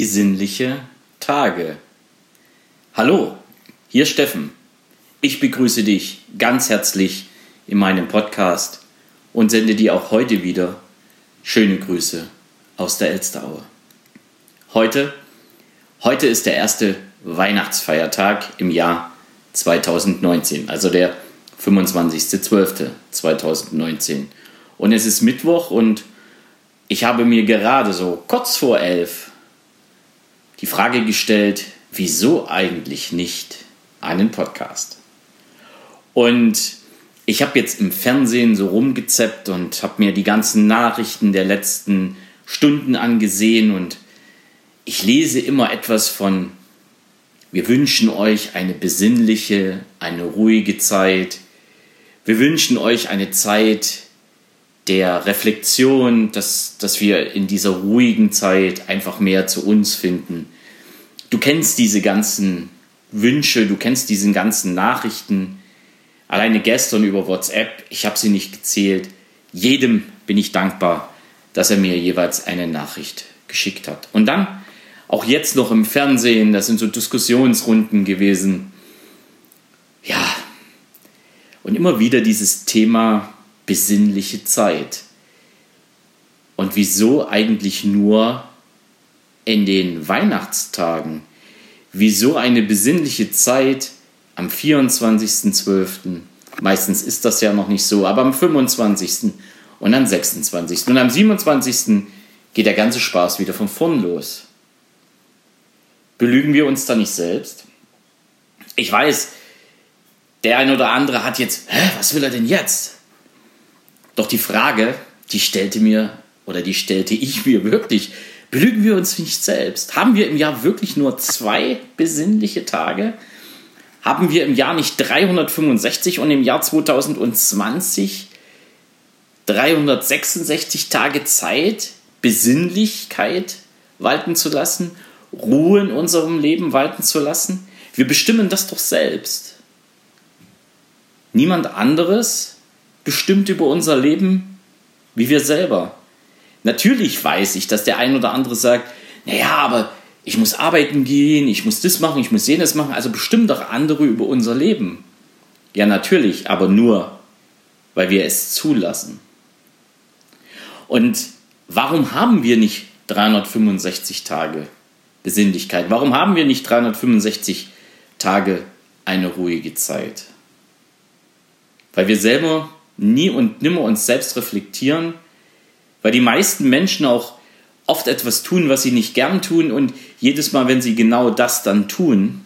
besinnliche Tage. Hallo, hier Steffen. Ich begrüße dich ganz herzlich in meinem Podcast und sende dir auch heute wieder schöne Grüße aus der Elsteraue. Heute, heute ist der erste Weihnachtsfeiertag im Jahr 2019, also der 25.12.2019. Und es ist Mittwoch und ich habe mir gerade so kurz vor elf die Frage gestellt, wieso eigentlich nicht einen Podcast? Und ich habe jetzt im Fernsehen so rumgezeppt und habe mir die ganzen Nachrichten der letzten Stunden angesehen und ich lese immer etwas von, wir wünschen euch eine besinnliche, eine ruhige Zeit. Wir wünschen euch eine Zeit, der Reflexion, dass, dass wir in dieser ruhigen Zeit einfach mehr zu uns finden. Du kennst diese ganzen Wünsche, du kennst diese ganzen Nachrichten. Alleine gestern über WhatsApp, ich habe sie nicht gezählt. Jedem bin ich dankbar, dass er mir jeweils eine Nachricht geschickt hat. Und dann auch jetzt noch im Fernsehen, das sind so Diskussionsrunden gewesen. Ja, und immer wieder dieses Thema besinnliche Zeit. Und wieso eigentlich nur in den Weihnachtstagen? Wieso eine besinnliche Zeit am 24.12.? Meistens ist das ja noch nicht so, aber am 25. und am 26. Und am 27. geht der ganze Spaß wieder von vorn los. Belügen wir uns da nicht selbst? Ich weiß, der ein oder andere hat jetzt, hä, was will er denn jetzt? Doch die Frage, die stellte mir oder die stellte ich mir wirklich, belügen wir uns nicht selbst? Haben wir im Jahr wirklich nur zwei besinnliche Tage? Haben wir im Jahr nicht 365 und im Jahr 2020 366 Tage Zeit, Besinnlichkeit walten zu lassen, Ruhe in unserem Leben walten zu lassen? Wir bestimmen das doch selbst. Niemand anderes bestimmt über unser Leben wie wir selber. Natürlich weiß ich, dass der ein oder andere sagt, naja, aber ich muss arbeiten gehen, ich muss das machen, ich muss jenes machen, also bestimmen doch andere über unser Leben. Ja, natürlich, aber nur, weil wir es zulassen. Und warum haben wir nicht 365 Tage Besinnlichkeit? Warum haben wir nicht 365 Tage eine ruhige Zeit? Weil wir selber nie und nimmer uns selbst reflektieren, weil die meisten Menschen auch oft etwas tun, was sie nicht gern tun und jedes Mal, wenn sie genau das dann tun,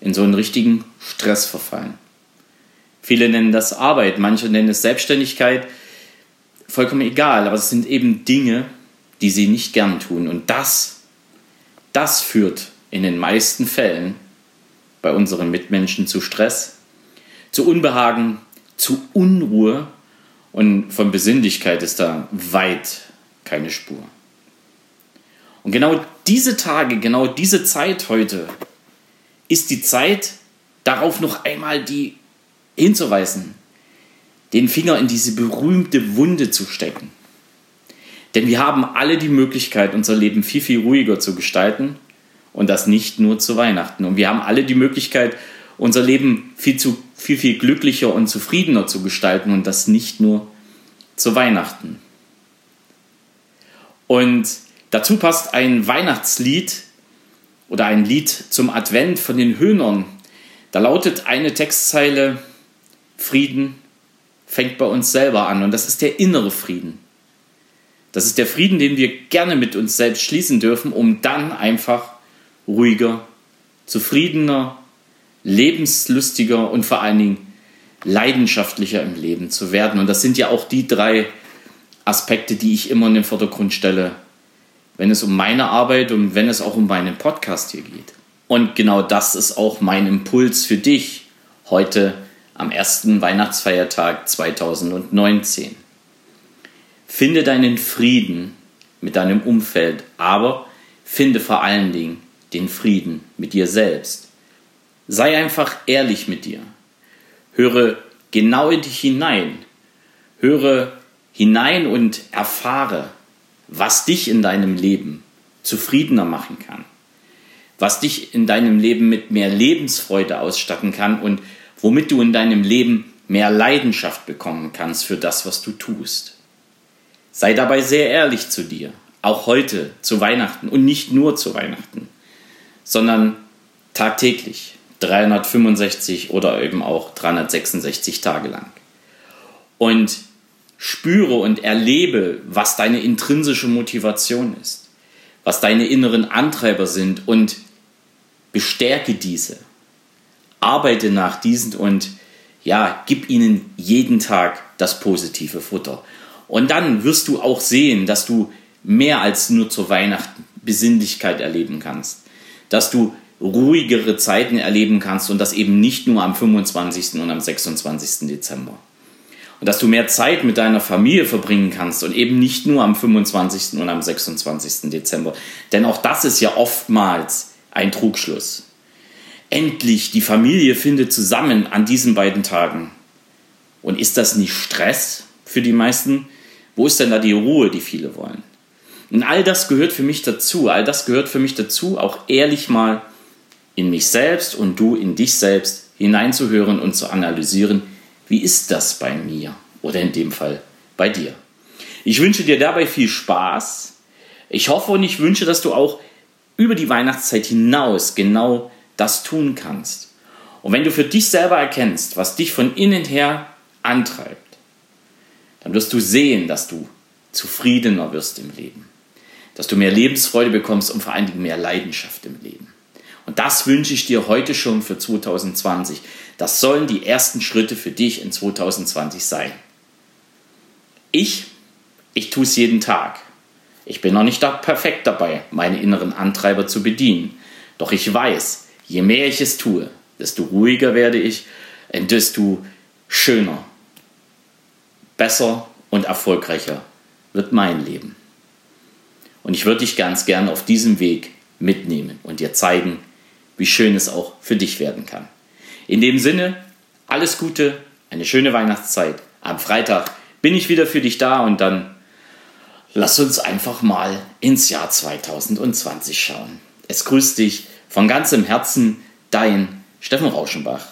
in so einen richtigen Stress verfallen. Viele nennen das Arbeit, manche nennen es Selbstständigkeit, vollkommen egal, aber es sind eben Dinge, die sie nicht gern tun und das, das führt in den meisten Fällen bei unseren Mitmenschen zu Stress, zu Unbehagen, zu Unruhe und von Besinnlichkeit ist da weit keine Spur. Und genau diese Tage, genau diese Zeit heute ist die Zeit, darauf noch einmal die hinzuweisen, den Finger in diese berühmte Wunde zu stecken. Denn wir haben alle die Möglichkeit, unser Leben viel, viel ruhiger zu gestalten und das nicht nur zu Weihnachten. Und wir haben alle die Möglichkeit, unser Leben viel, zu, viel, viel glücklicher und zufriedener zu gestalten und das nicht nur zu Weihnachten. Und dazu passt ein Weihnachtslied oder ein Lied zum Advent von den Höhnern. Da lautet eine Textzeile, Frieden fängt bei uns selber an und das ist der innere Frieden. Das ist der Frieden, den wir gerne mit uns selbst schließen dürfen, um dann einfach ruhiger, zufriedener lebenslustiger und vor allen Dingen leidenschaftlicher im Leben zu werden. Und das sind ja auch die drei Aspekte, die ich immer in den Vordergrund stelle, wenn es um meine Arbeit und wenn es auch um meinen Podcast hier geht. Und genau das ist auch mein Impuls für dich heute am ersten Weihnachtsfeiertag 2019. Finde deinen Frieden mit deinem Umfeld, aber finde vor allen Dingen den Frieden mit dir selbst. Sei einfach ehrlich mit dir. Höre genau in dich hinein. Höre hinein und erfahre, was dich in deinem Leben zufriedener machen kann, was dich in deinem Leben mit mehr Lebensfreude ausstatten kann und womit du in deinem Leben mehr Leidenschaft bekommen kannst für das, was du tust. Sei dabei sehr ehrlich zu dir, auch heute zu Weihnachten und nicht nur zu Weihnachten, sondern tagtäglich, 365 oder eben auch 366 Tage lang. Und spüre und erlebe, was deine intrinsische Motivation ist, was deine inneren Antreiber sind und bestärke diese. Arbeite nach diesen und ja, gib ihnen jeden Tag das positive Futter. Und dann wirst du auch sehen, dass du mehr als nur zur Weihnachten Besinnlichkeit erleben kannst. Dass du ruhigere Zeiten erleben kannst und das eben nicht nur am 25. und am 26. Dezember. Und dass du mehr Zeit mit deiner Familie verbringen kannst und eben nicht nur am 25. und am 26. Dezember. Denn auch das ist ja oftmals ein Trugschluss. Endlich, die Familie findet zusammen an diesen beiden Tagen. Und ist das nicht Stress für die meisten? Wo ist denn da die Ruhe, die viele wollen? Und all das gehört für mich dazu. All das gehört für mich dazu, auch ehrlich mal in mich selbst und du in dich selbst hineinzuhören und zu analysieren, wie ist das bei mir oder in dem Fall bei dir. Ich wünsche dir dabei viel Spaß. Ich hoffe und ich wünsche, dass du auch über die Weihnachtszeit hinaus genau das tun kannst. Und wenn du für dich selber erkennst, was dich von innen her antreibt, dann wirst du sehen, dass du zufriedener wirst im Leben, dass du mehr Lebensfreude bekommst und vor allen Dingen mehr Leidenschaft im Leben. Und das wünsche ich dir heute schon für 2020. Das sollen die ersten Schritte für dich in 2020 sein. Ich, ich tue es jeden Tag. Ich bin noch nicht perfekt dabei, meine inneren Antreiber zu bedienen. Doch ich weiß, je mehr ich es tue, desto ruhiger werde ich und desto schöner, besser und erfolgreicher wird mein Leben. Und ich würde dich ganz gern auf diesem Weg mitnehmen und dir zeigen, wie schön es auch für dich werden kann. In dem Sinne, alles Gute, eine schöne Weihnachtszeit. Am Freitag bin ich wieder für dich da und dann lass uns einfach mal ins Jahr 2020 schauen. Es grüßt dich von ganzem Herzen, dein Steffen Rauschenbach.